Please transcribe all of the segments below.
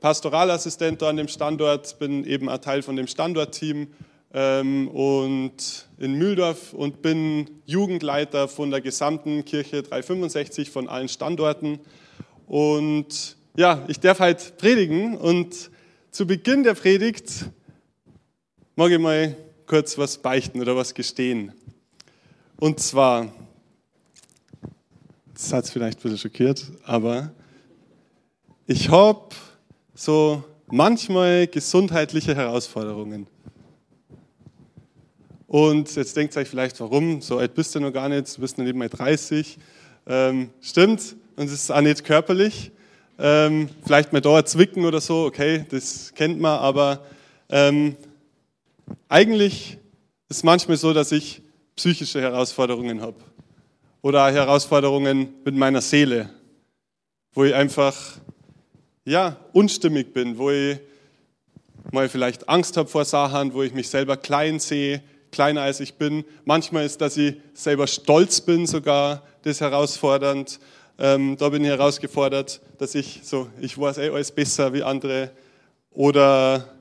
Pastoralassistent an dem Standort, bin eben ein Teil von dem Standortteam ähm, und in Mühldorf und bin Jugendleiter von der gesamten Kirche 365 von allen Standorten. Und ja, ich darf halt predigen und zu Beginn der Predigt mag ich mal kurz was beichten oder was gestehen. Und zwar, das hat es vielleicht ein bisschen schockiert, aber ich habe so manchmal gesundheitliche Herausforderungen. Und jetzt denkt ihr euch vielleicht, warum? So alt bist du noch gar nicht, du bist noch nicht mal 30. Ähm, stimmt, und es ist auch nicht körperlich. Ähm, vielleicht mal dauert zwicken oder so, okay, das kennt man, aber ähm, eigentlich ist es manchmal so, dass ich psychische Herausforderungen habe. Oder Herausforderungen mit meiner Seele, wo ich einfach ja, unstimmig bin, wo ich mal vielleicht Angst habe vor Sachen, wo ich mich selber klein sehe, kleiner als ich bin. Manchmal ist, dass ich selber stolz bin sogar, das herausfordernd. Ähm, da bin ich herausgefordert, dass ich so, ich weiß eh alles besser wie andere. Oder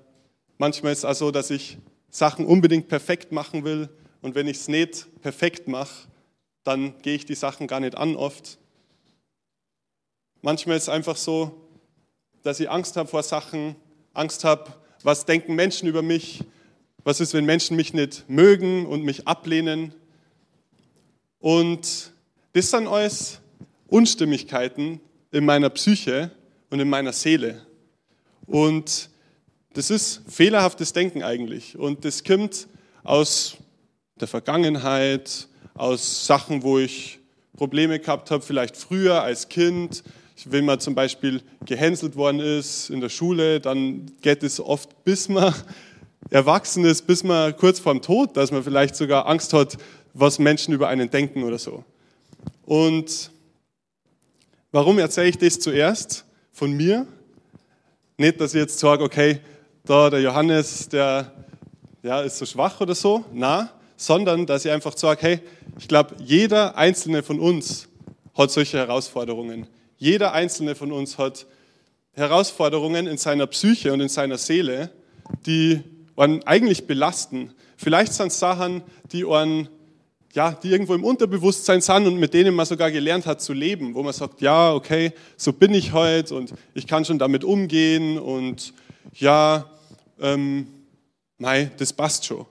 manchmal ist es auch so, dass ich Sachen unbedingt perfekt machen will und wenn ich es nicht perfekt mache, dann gehe ich die Sachen gar nicht an oft. Manchmal ist es einfach so, dass ich Angst habe vor Sachen, Angst habe, was denken Menschen über mich, was ist, wenn Menschen mich nicht mögen und mich ablehnen. Und das sind alles Unstimmigkeiten in meiner Psyche und in meiner Seele. Und das ist fehlerhaftes Denken eigentlich. Und das kommt aus der Vergangenheit, aus Sachen, wo ich Probleme gehabt habe, vielleicht früher als Kind. Wenn man zum Beispiel gehänselt worden ist in der Schule, dann geht es oft, bis man erwachsen ist, bis man kurz vorm Tod, dass man vielleicht sogar Angst hat, was Menschen über einen denken oder so. Und warum erzähle ich das zuerst von mir? Nicht, dass ich jetzt sage, okay, da der Johannes, der ja, ist so schwach oder so, na, sondern dass ich einfach sage, hey, ich glaube, jeder einzelne von uns hat solche Herausforderungen. Jeder einzelne von uns hat Herausforderungen in seiner Psyche und in seiner Seele, die einen eigentlich belasten. Vielleicht sind es Sachen, die einen, ja, die irgendwo im Unterbewusstsein sind und mit denen man sogar gelernt hat zu leben, wo man sagt, ja, okay, so bin ich heute und ich kann schon damit umgehen und ja, ähm, mei, das passt schon.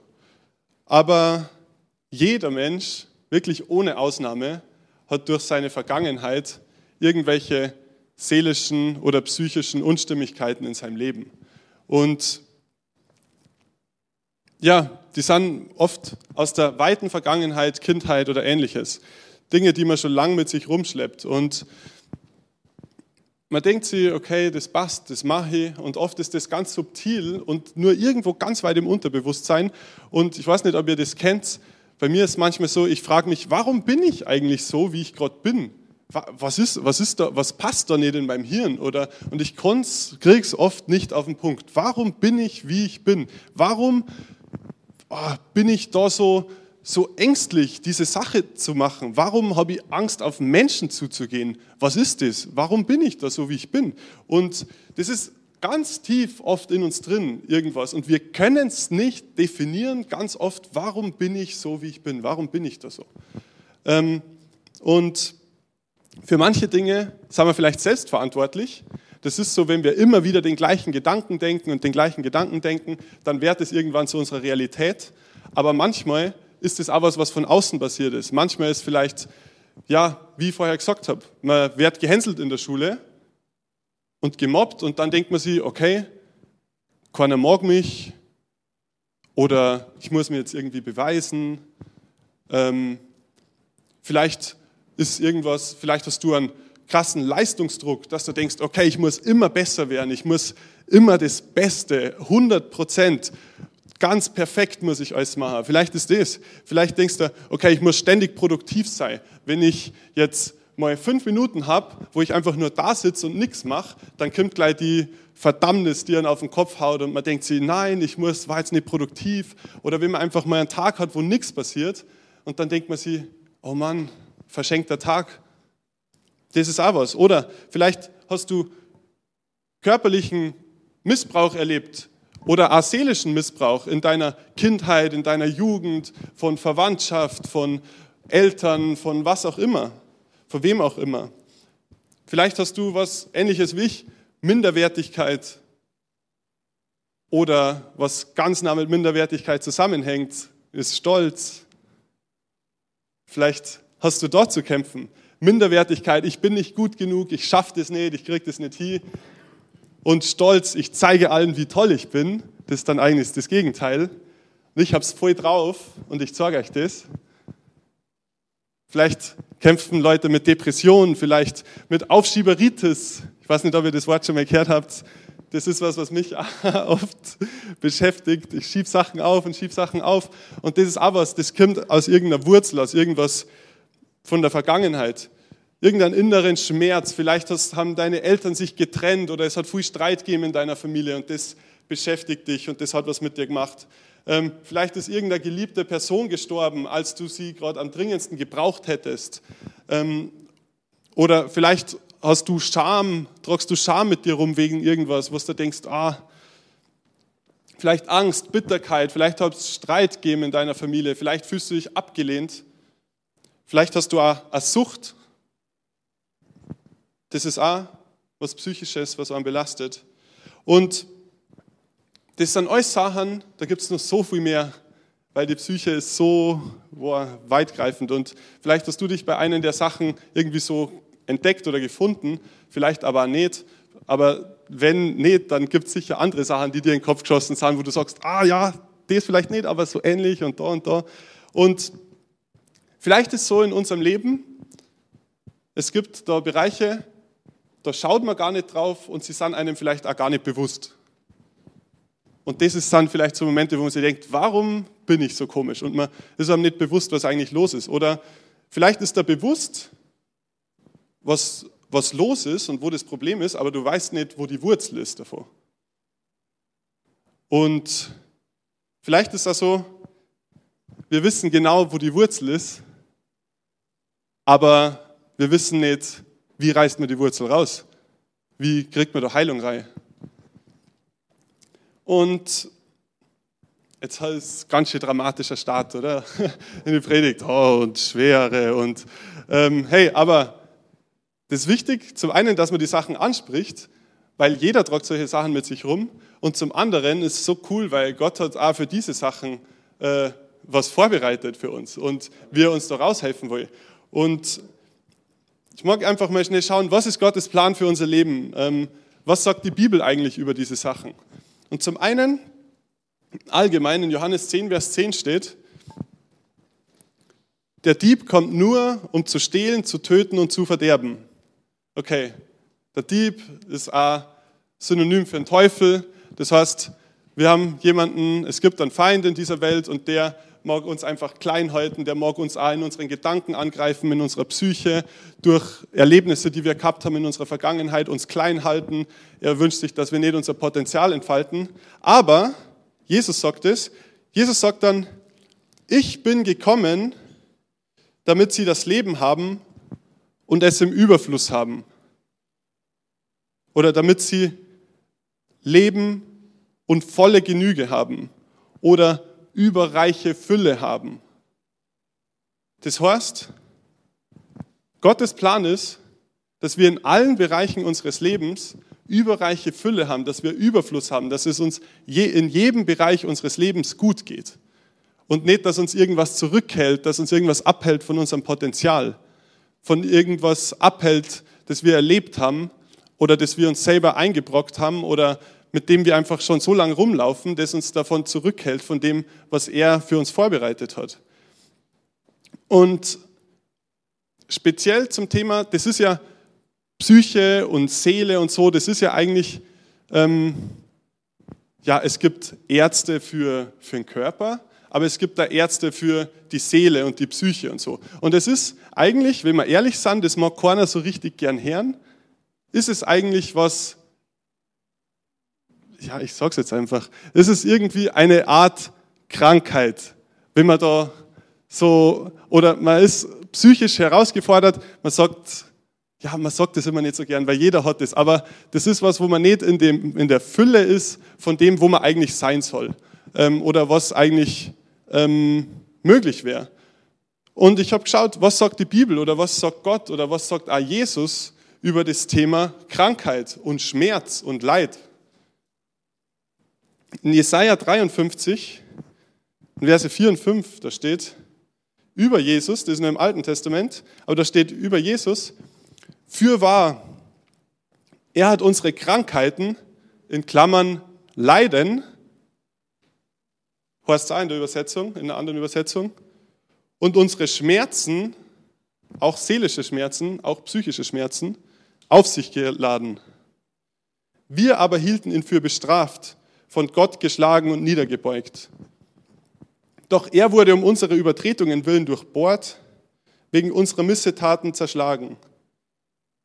Aber jeder Mensch, wirklich ohne Ausnahme, hat durch seine Vergangenheit irgendwelche seelischen oder psychischen Unstimmigkeiten in seinem Leben. Und ja, die sind oft aus der weiten Vergangenheit, Kindheit oder ähnliches. Dinge, die man schon lange mit sich rumschleppt. Und man denkt sich, okay, das passt, das mache ich. Und oft ist das ganz subtil und nur irgendwo ganz weit im Unterbewusstsein. Und ich weiß nicht, ob ihr das kennt. Bei mir ist manchmal so, ich frage mich, warum bin ich eigentlich so, wie ich gerade bin? Was ist, was ist da, was passt da nicht in meinem Hirn? Oder, und ich kriege es oft nicht auf den Punkt. Warum bin ich, wie ich bin? Warum oh, bin ich da so, so ängstlich, diese Sache zu machen? Warum habe ich Angst, auf Menschen zuzugehen? Was ist das? Warum bin ich da so, wie ich bin? Und das ist ganz tief oft in uns drin, irgendwas. Und wir können es nicht definieren, ganz oft, warum bin ich so, wie ich bin? Warum bin ich da so? Ähm, und für manche Dinge sind wir vielleicht selbst verantwortlich. Das ist so, wenn wir immer wieder den gleichen Gedanken denken und den gleichen Gedanken denken, dann wird es irgendwann zu unserer Realität. Aber manchmal ist es auch was, was von außen passiert ist. Manchmal ist vielleicht, ja, wie ich vorher gesagt habe, man wird gehänselt in der Schule und gemobbt und dann denkt man sich, okay, keiner mag mich oder ich muss mir jetzt irgendwie beweisen. Ähm, vielleicht ist irgendwas, vielleicht hast du einen krassen Leistungsdruck, dass du denkst, okay, ich muss immer besser werden, ich muss immer das Beste, 100 Prozent. Ganz perfekt muss ich alles machen. Vielleicht ist das. Vielleicht denkst du, okay, ich muss ständig produktiv sein. Wenn ich jetzt mal fünf Minuten habe, wo ich einfach nur da sitze und nichts mache, dann kommt gleich die Verdammnis, die einen auf den Kopf haut und man denkt sich, nein, ich muss, war jetzt nicht produktiv. Oder wenn man einfach mal einen Tag hat, wo nichts passiert und dann denkt man sich, oh Mann, verschenkter Tag. Das ist auch was. Oder vielleicht hast du körperlichen Missbrauch erlebt oder auch seelischen Missbrauch in deiner Kindheit, in deiner Jugend, von Verwandtschaft, von Eltern, von was auch immer von wem auch immer. Vielleicht hast du was ähnliches wie ich, Minderwertigkeit oder was ganz nah mit Minderwertigkeit zusammenhängt, ist Stolz. Vielleicht hast du dort zu kämpfen. Minderwertigkeit, ich bin nicht gut genug, ich schaffe das nicht, ich kriege das nicht hin. Und Stolz, ich zeige allen, wie toll ich bin, das ist dann eigentlich das Gegenteil. Und ich habe es voll drauf und ich zeige euch das. Vielleicht kämpfen Leute mit Depressionen, vielleicht mit Aufschieberitis. Ich weiß nicht, ob ihr das Wort schon mal gehört habt. Das ist was, was mich oft beschäftigt. Ich schiebe Sachen auf und schiebe Sachen auf. Und das ist auch was, das kommt aus irgendeiner Wurzel, aus irgendwas von der Vergangenheit. Irgendeinen inneren Schmerz. Vielleicht haben deine Eltern sich getrennt oder es hat viel Streit gegeben in deiner Familie und das beschäftigt dich und das hat was mit dir gemacht. Ähm, vielleicht ist irgendeine geliebte Person gestorben, als du sie gerade am dringendsten gebraucht hättest. Ähm, oder vielleicht hast du Scham, tragst du Scham mit dir rum wegen irgendwas, was du denkst, ah, vielleicht Angst, Bitterkeit, vielleicht hat es Streit gegeben in deiner Familie, vielleicht fühlst du dich abgelehnt, vielleicht hast du auch eine Sucht. Das ist auch was Psychisches, was einen belastet. Und das sind alles Sachen, da gibt es noch so viel mehr, weil die Psyche ist so boah, weitgreifend. Und vielleicht hast du dich bei einer der Sachen irgendwie so entdeckt oder gefunden, vielleicht aber nicht. Aber wenn nicht, dann gibt es sicher andere Sachen, die dir in den Kopf geschossen sind, wo du sagst, ah ja, das vielleicht nicht, aber so ähnlich und da und da. Und vielleicht ist es so in unserem Leben, es gibt da Bereiche, da schaut man gar nicht drauf und sie sind einem vielleicht auch gar nicht bewusst. Und das ist dann vielleicht so Momente, wo man sich denkt, warum bin ich so komisch? Und man ist einem nicht bewusst, was eigentlich los ist. Oder vielleicht ist da bewusst, was, was los ist und wo das Problem ist, aber du weißt nicht, wo die Wurzel ist davor. Und vielleicht ist das so, wir wissen genau, wo die Wurzel ist, aber wir wissen nicht, wie reißt man die Wurzel raus? Wie kriegt man da Heilung rein? Und jetzt ist es ganz schön dramatischer Start, oder? In die Predigt, oh, und Schwere und ähm, hey, aber das ist wichtig, zum einen, dass man die Sachen anspricht, weil jeder tragt solche Sachen mit sich rum. Und zum anderen ist es so cool, weil Gott hat auch für diese Sachen äh, was vorbereitet für uns und wir uns da raushelfen wollen. Und ich mag einfach mal schnell schauen, was ist Gottes Plan für unser Leben? Ähm, was sagt die Bibel eigentlich über diese Sachen? Und zum einen, allgemein in Johannes 10, Vers 10 steht, der Dieb kommt nur, um zu stehlen, zu töten und zu verderben. Okay, der Dieb ist ein Synonym für den Teufel. Das heißt, wir haben jemanden, es gibt einen Feind in dieser Welt und der mag uns einfach klein halten, der mag uns auch in unseren Gedanken angreifen, in unserer Psyche, durch Erlebnisse, die wir gehabt haben in unserer Vergangenheit, uns klein halten. Er wünscht sich, dass wir nicht unser Potenzial entfalten. Aber Jesus sagt es, Jesus sagt dann, ich bin gekommen, damit sie das Leben haben und es im Überfluss haben. Oder damit sie Leben und volle Genüge haben. Oder überreiche Fülle haben. Das heißt, Gottes Plan ist, dass wir in allen Bereichen unseres Lebens überreiche Fülle haben, dass wir Überfluss haben, dass es uns in jedem Bereich unseres Lebens gut geht. Und nicht, dass uns irgendwas zurückhält, dass uns irgendwas abhält von unserem Potenzial, von irgendwas abhält, das wir erlebt haben oder das wir uns selber eingebrockt haben oder mit dem wir einfach schon so lange rumlaufen, das uns davon zurückhält, von dem, was er für uns vorbereitet hat. Und speziell zum Thema, das ist ja Psyche und Seele und so, das ist ja eigentlich ähm, ja, es gibt Ärzte für, für den Körper, aber es gibt da Ärzte für die Seele und die Psyche und so. Und es ist eigentlich, wenn wir ehrlich sind, das mag keiner so richtig gern hören, ist es eigentlich was, ja, ich sag's jetzt einfach, es ist irgendwie eine Art Krankheit, wenn man da so, oder man ist psychisch herausgefordert, man sagt, ja, man sagt das immer nicht so gern, weil jeder hat das, aber das ist was, wo man nicht in, dem, in der Fülle ist von dem, wo man eigentlich sein soll ähm, oder was eigentlich ähm, möglich wäre. Und ich habe geschaut, was sagt die Bibel oder was sagt Gott oder was sagt auch Jesus über das Thema Krankheit und Schmerz und Leid. In Jesaja 53, in Verse 4 und 5, da steht über Jesus, das ist nur im Alten Testament, aber da steht über Jesus, für wahr, er hat unsere Krankheiten, in Klammern Leiden, heißt es in der Übersetzung, in einer anderen Übersetzung, und unsere Schmerzen, auch seelische Schmerzen, auch psychische Schmerzen, auf sich geladen. Wir aber hielten ihn für bestraft, von Gott geschlagen und niedergebeugt. Doch er wurde um unsere Übertretungen willen durchbohrt, wegen unserer Missetaten zerschlagen.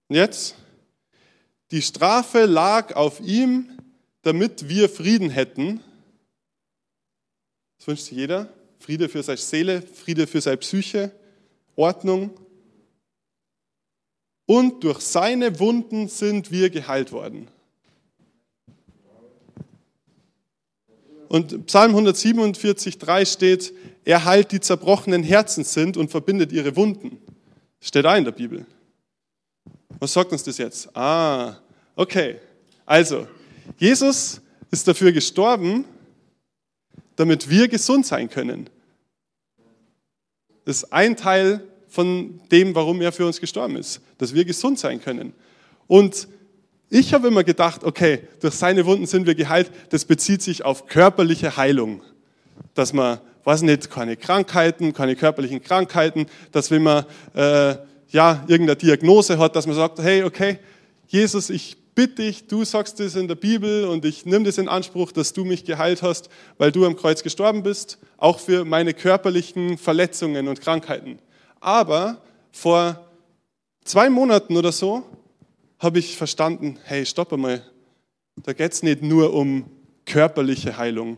Und jetzt, die Strafe lag auf ihm, damit wir Frieden hätten. Das wünscht sich jeder. Friede für seine Seele, Friede für seine Psyche, Ordnung. Und durch seine Wunden sind wir geheilt worden. Und Psalm 147, 3 steht, er heilt die zerbrochenen Herzen sind und verbindet ihre Wunden. Steht da in der Bibel. Was sagt uns das jetzt? Ah, okay. Also, Jesus ist dafür gestorben, damit wir gesund sein können. Das ist ein Teil von dem, warum er für uns gestorben ist, dass wir gesund sein können. Und ich habe immer gedacht, okay, durch seine Wunden sind wir geheilt. Das bezieht sich auf körperliche Heilung. Dass man, weiß nicht, keine Krankheiten, keine körperlichen Krankheiten, dass wenn man äh, ja, irgendeine Diagnose hat, dass man sagt, hey, okay, Jesus, ich bitte dich, du sagst das in der Bibel und ich nehme das in Anspruch, dass du mich geheilt hast, weil du am Kreuz gestorben bist, auch für meine körperlichen Verletzungen und Krankheiten. Aber vor zwei Monaten oder so habe ich verstanden, hey, stopp einmal, da geht es nicht nur um körperliche Heilung,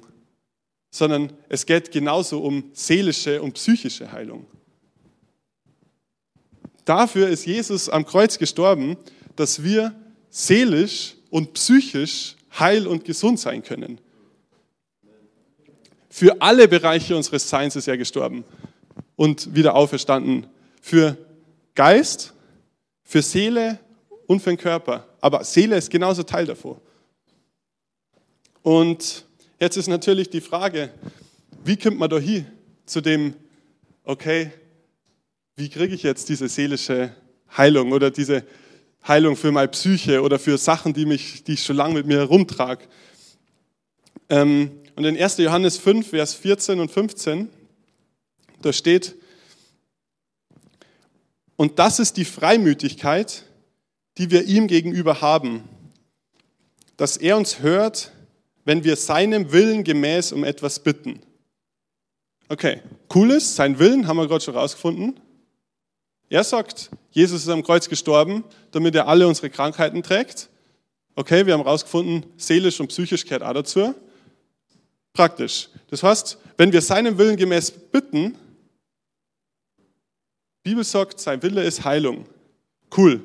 sondern es geht genauso um seelische und psychische Heilung. Dafür ist Jesus am Kreuz gestorben, dass wir seelisch und psychisch heil und gesund sein können. Für alle Bereiche unseres Seins ist er gestorben und wieder auferstanden. Für Geist, für Seele und für den Körper. Aber Seele ist genauso Teil davon. Und jetzt ist natürlich die Frage, wie kommt man da hin zu dem, okay, wie kriege ich jetzt diese seelische Heilung oder diese Heilung für meine Psyche oder für Sachen, die, mich, die ich schon lange mit mir herumtrage. Ähm, und in 1. Johannes 5, Vers 14 und 15, da steht, und das ist die Freimütigkeit, die wir ihm gegenüber haben, dass er uns hört, wenn wir seinem Willen gemäß um etwas bitten. Okay, cool ist, sein Willen haben wir gerade schon rausgefunden. Er sagt, Jesus ist am Kreuz gestorben, damit er alle unsere Krankheiten trägt. Okay, wir haben herausgefunden, seelisch und psychisch gehört auch dazu. Praktisch. Das heißt, wenn wir seinem Willen gemäß bitten, Bibel sagt, sein Wille ist Heilung. Cool.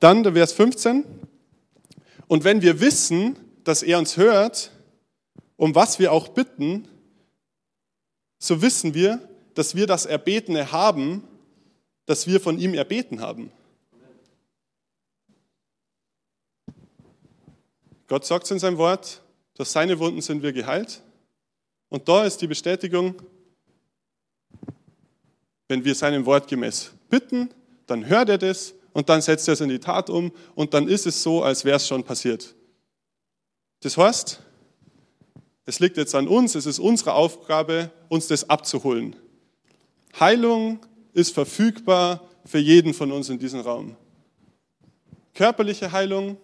Dann der Vers 15. Und wenn wir wissen, dass er uns hört, um was wir auch bitten, so wissen wir, dass wir das Erbetene haben, das wir von ihm erbeten haben. Gott sagt es in seinem Wort, durch seine Wunden sind wir geheilt. Und da ist die Bestätigung, wenn wir seinem Wort gemäß bitten, dann hört er das und dann setzt er es in die Tat um und dann ist es so, als wäre es schon passiert. Das heißt, es liegt jetzt an uns, es ist unsere Aufgabe, uns das abzuholen. Heilung ist verfügbar für jeden von uns in diesem Raum. Körperliche Heilung,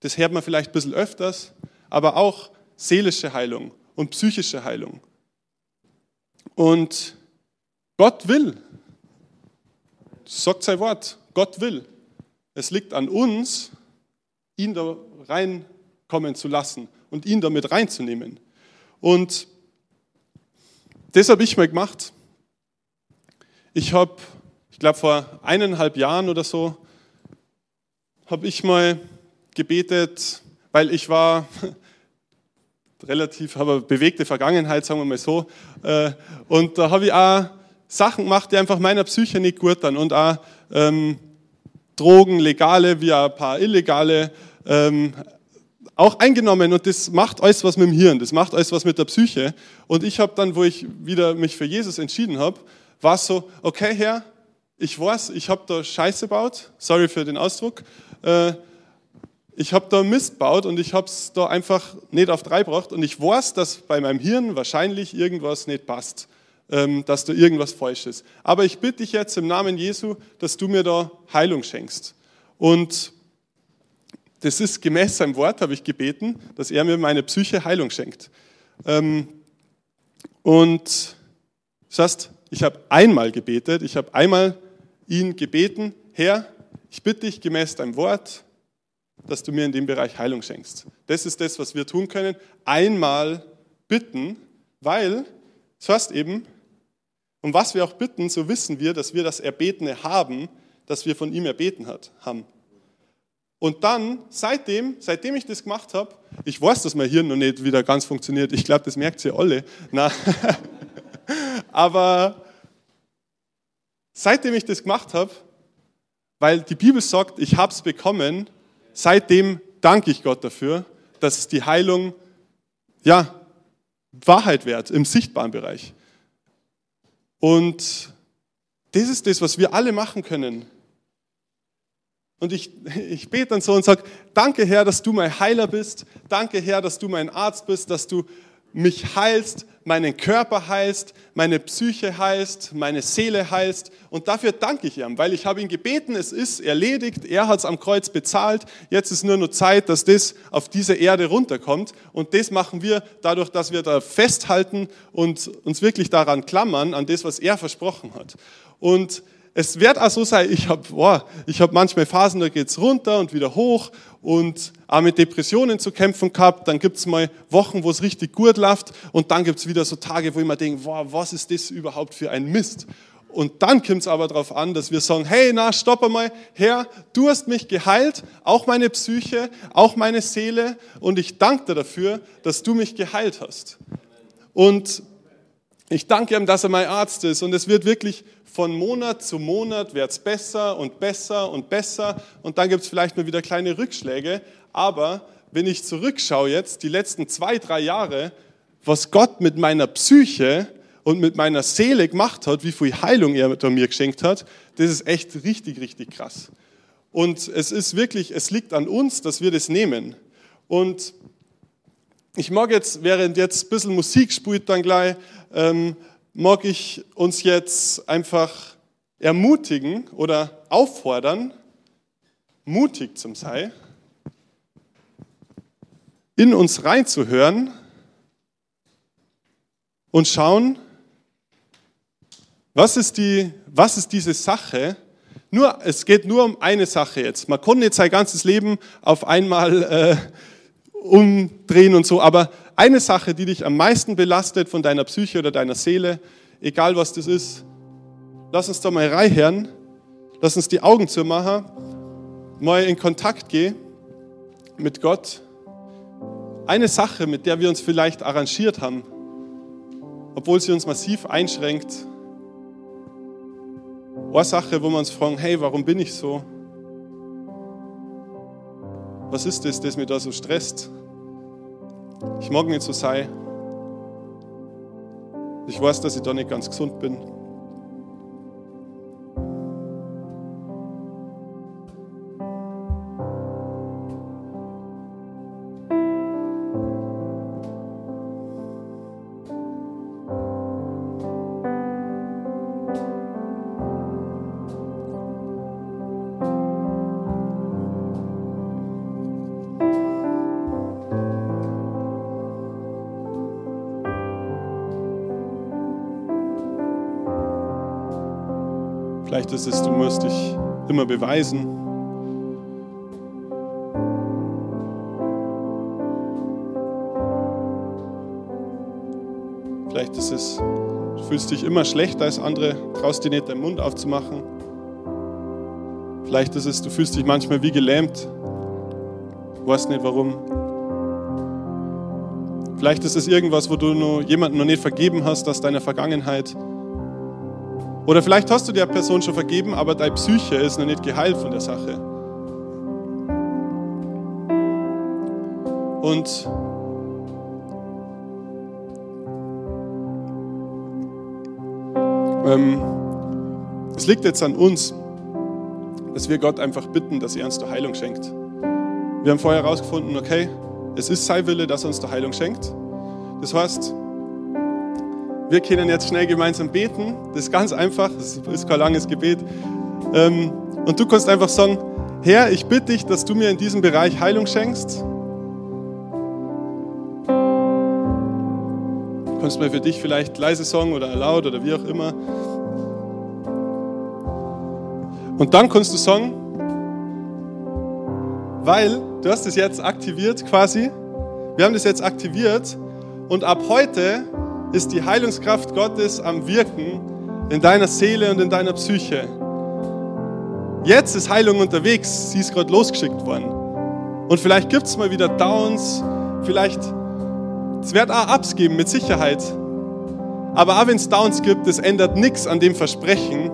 das hört man vielleicht ein bisschen öfters, aber auch seelische Heilung und psychische Heilung. Und Gott will, sagt sein Wort, Gott will. Es liegt an uns, ihn da reinkommen zu lassen und ihn damit reinzunehmen. Und das habe ich mal gemacht. Ich habe, ich glaube vor eineinhalb Jahren oder so, habe ich mal gebetet, weil ich war relativ, habe bewegte Vergangenheit, sagen wir mal so. Äh, und da habe ich auch Sachen gemacht, die einfach meiner Psyche nicht gut dann und auch ähm, Drogen, legale wie ein paar illegale, ähm, auch eingenommen und das macht alles was mit dem Hirn, das macht alles was mit der Psyche. Und ich habe dann, wo ich wieder mich für Jesus entschieden habe, war es so, okay Herr, ich weiß, ich habe da Scheiße gebaut, sorry für den Ausdruck, äh, ich habe da Mist gebaut und ich habe es da einfach nicht auf drei gebracht und ich weiß, dass bei meinem Hirn wahrscheinlich irgendwas nicht passt, dass da irgendwas falsch ist. Aber ich bitte dich jetzt im Namen Jesu, dass du mir da Heilung schenkst. Und das ist gemäß seinem Wort, habe ich gebeten, dass er mir meine Psyche Heilung schenkt. Ähm, und das heißt, ich habe einmal gebetet, ich habe einmal ihn gebeten, Herr, ich bitte dich gemäß deinem Wort, dass du mir in dem Bereich Heilung schenkst. Das ist das, was wir tun können. Einmal bitten, weil, das heißt eben, um was wir auch bitten, so wissen wir, dass wir das Erbetene haben, das wir von ihm erbeten hat, haben. Und dann, seitdem, seitdem ich das gemacht habe, ich weiß, dass mein Hirn noch nicht wieder ganz funktioniert, ich glaube, das merkt ihr alle. Na, aber seitdem ich das gemacht habe, weil die Bibel sagt, ich habe es bekommen, seitdem danke ich Gott dafür, dass die Heilung ja, Wahrheit wird im sichtbaren Bereich. Und das ist das, was wir alle machen können. Und ich, ich bete dann so und sage, danke Herr, dass du mein Heiler bist. Danke Herr, dass du mein Arzt bist, dass du mich heilst, meinen Körper heilst, meine Psyche heilst, meine Seele heilst. Und dafür danke ich ihm, weil ich habe ihn gebeten, es ist erledigt, er hat es am Kreuz bezahlt. Jetzt ist nur noch Zeit, dass das auf diese Erde runterkommt. Und das machen wir dadurch, dass wir da festhalten und uns wirklich daran klammern, an das, was er versprochen hat. Und es wird auch so sein, ich habe oh, hab manchmal Phasen, da geht's runter und wieder hoch und auch mit Depressionen zu kämpfen gehabt. Dann gibt's mal Wochen, wo es richtig gut läuft und dann gibt's wieder so Tage, wo ich mir denke, wow, was ist das überhaupt für ein Mist? Und dann kommt es aber darauf an, dass wir sagen, hey, na, stopp einmal, Herr, du hast mich geheilt, auch meine Psyche, auch meine Seele und ich danke dir dafür, dass du mich geheilt hast. Und ich danke ihm, dass er mein Arzt ist und es wird wirklich von Monat zu Monat wird es besser und besser und besser und dann gibt es vielleicht mal wieder kleine Rückschläge. Aber wenn ich zurückschaue jetzt, die letzten zwei, drei Jahre, was Gott mit meiner Psyche und mit meiner Seele gemacht hat, wie viel Heilung er mir geschenkt hat, das ist echt richtig, richtig krass. Und es ist wirklich, es liegt an uns, dass wir das nehmen. Und ich mag jetzt, während jetzt ein bisschen Musik spielt, dann gleich, ähm, mag ich uns jetzt einfach ermutigen oder auffordern, mutig zum Sei, in uns reinzuhören und schauen, was ist, die, was ist diese Sache? Nur, es geht nur um eine Sache jetzt. Man kann nicht sein ganzes Leben auf einmal äh, umdrehen und so, aber eine Sache, die dich am meisten belastet von deiner Psyche oder deiner Seele, egal was das ist, lass uns da mal reinhören, lass uns die Augen zu machen, mal in Kontakt gehen mit Gott. Eine Sache, mit der wir uns vielleicht arrangiert haben, obwohl sie uns massiv einschränkt. Eine Sache, wo wir uns fragen, hey, warum bin ich so? Was ist das, das mich da so stresst? Ich mag nicht so sein. Ich weiß, dass ich da nicht ganz gesund bin. Vielleicht ist es, du musst dich immer beweisen. Vielleicht ist es, du fühlst dich immer schlechter als andere, traust dir nicht deinen Mund aufzumachen. Vielleicht ist es, du fühlst dich manchmal wie gelähmt, weißt nicht warum. Vielleicht ist es irgendwas, wo du noch jemanden noch nicht vergeben hast aus deiner Vergangenheit. Oder vielleicht hast du der Person schon vergeben, aber deine Psyche ist noch nicht geheilt von der Sache. Und ähm, es liegt jetzt an uns, dass wir Gott einfach bitten, dass er uns die Heilung schenkt. Wir haben vorher herausgefunden, okay, es ist sein Wille, dass er uns die Heilung schenkt. Das heißt, wir können jetzt schnell gemeinsam beten. Das ist ganz einfach, das ist kein langes Gebet. Ähm, und du kannst einfach sagen, Herr, ich bitte dich, dass du mir in diesem Bereich Heilung schenkst. Du kannst mir für dich vielleicht leise sagen oder laut oder wie auch immer. Und dann kannst du sagen, weil du hast es jetzt aktiviert quasi, wir haben das jetzt aktiviert und ab heute ist die Heilungskraft Gottes am Wirken in deiner Seele und in deiner Psyche. Jetzt ist Heilung unterwegs, sie ist gerade losgeschickt worden. Und vielleicht gibt es mal wieder Downs, vielleicht, es wird auch Ups geben, mit Sicherheit. Aber auch wenn es Downs gibt, das ändert nichts an dem Versprechen,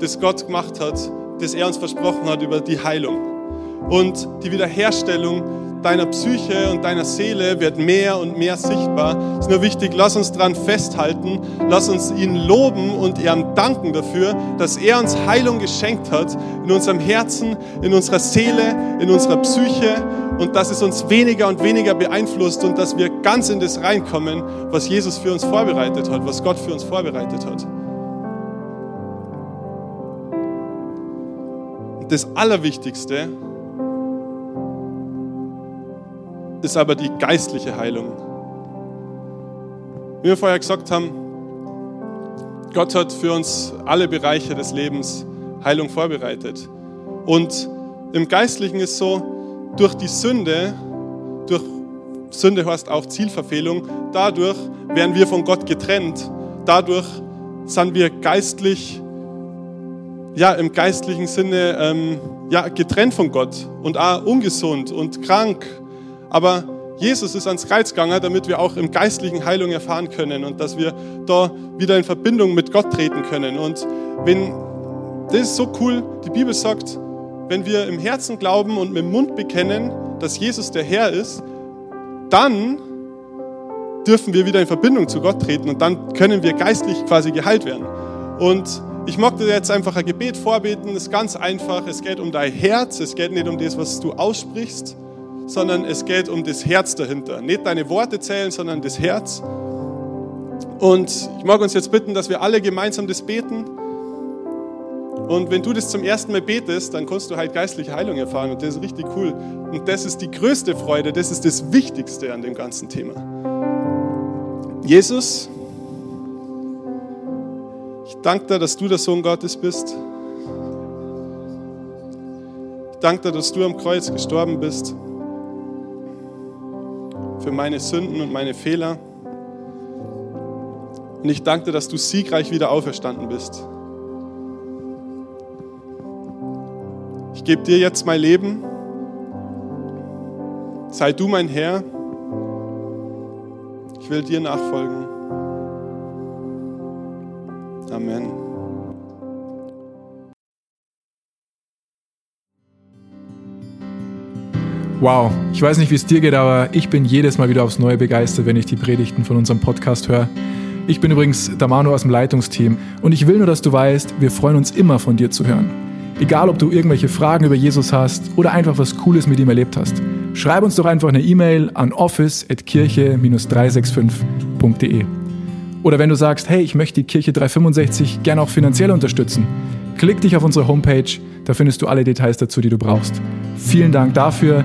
das Gott gemacht hat das er uns versprochen hat über die Heilung. Und die Wiederherstellung deiner Psyche und deiner Seele wird mehr und mehr sichtbar. Es ist nur wichtig, lass uns daran festhalten, lass uns ihn loben und ihm danken dafür, dass er uns Heilung geschenkt hat in unserem Herzen, in unserer Seele, in unserer Psyche und dass es uns weniger und weniger beeinflusst und dass wir ganz in das reinkommen, was Jesus für uns vorbereitet hat, was Gott für uns vorbereitet hat. das Allerwichtigste ist aber die geistliche Heilung. Wie wir vorher gesagt haben, Gott hat für uns alle Bereiche des Lebens Heilung vorbereitet. Und im Geistlichen ist so, durch die Sünde, durch Sünde heißt auch Zielverfehlung, dadurch werden wir von Gott getrennt. Dadurch sind wir geistlich ja, im geistlichen Sinne ähm, ja, getrennt von Gott und auch ungesund und krank. Aber Jesus ist ans Kreuz gegangen, damit wir auch im geistlichen Heilung erfahren können und dass wir da wieder in Verbindung mit Gott treten können. Und wenn, das ist so cool, die Bibel sagt, wenn wir im Herzen glauben und mit dem Mund bekennen, dass Jesus der Herr ist, dann dürfen wir wieder in Verbindung zu Gott treten und dann können wir geistlich quasi geheilt werden. Und ich mag dir jetzt einfach ein Gebet vorbeten. Es ist ganz einfach. Es geht um dein Herz. Es geht nicht um das, was du aussprichst, sondern es geht um das Herz dahinter. Nicht deine Worte zählen, sondern das Herz. Und ich mag uns jetzt bitten, dass wir alle gemeinsam das beten. Und wenn du das zum ersten Mal betest, dann kannst du halt geistliche Heilung erfahren. Und das ist richtig cool. Und das ist die größte Freude. Das ist das Wichtigste an dem ganzen Thema. Jesus, ich danke dir, dass du der Sohn Gottes bist. Ich danke dir, dass du am Kreuz gestorben bist für meine Sünden und meine Fehler. Und ich danke dir, dass du siegreich wieder auferstanden bist. Ich gebe dir jetzt mein Leben. Sei du mein Herr. Ich will dir nachfolgen. Amen. Wow, ich weiß nicht, wie es dir geht, aber ich bin jedes Mal wieder aufs Neue begeistert, wenn ich die Predigten von unserem Podcast höre. Ich bin übrigens der Manu aus dem Leitungsteam und ich will nur, dass du weißt, wir freuen uns immer von dir zu hören. Egal, ob du irgendwelche Fragen über Jesus hast oder einfach was Cooles mit ihm erlebt hast, schreib uns doch einfach eine E-Mail an office.kirche-365.de. Oder wenn du sagst, hey, ich möchte die Kirche 365 gerne auch finanziell unterstützen, klick dich auf unsere Homepage, da findest du alle Details dazu, die du brauchst. Vielen Dank dafür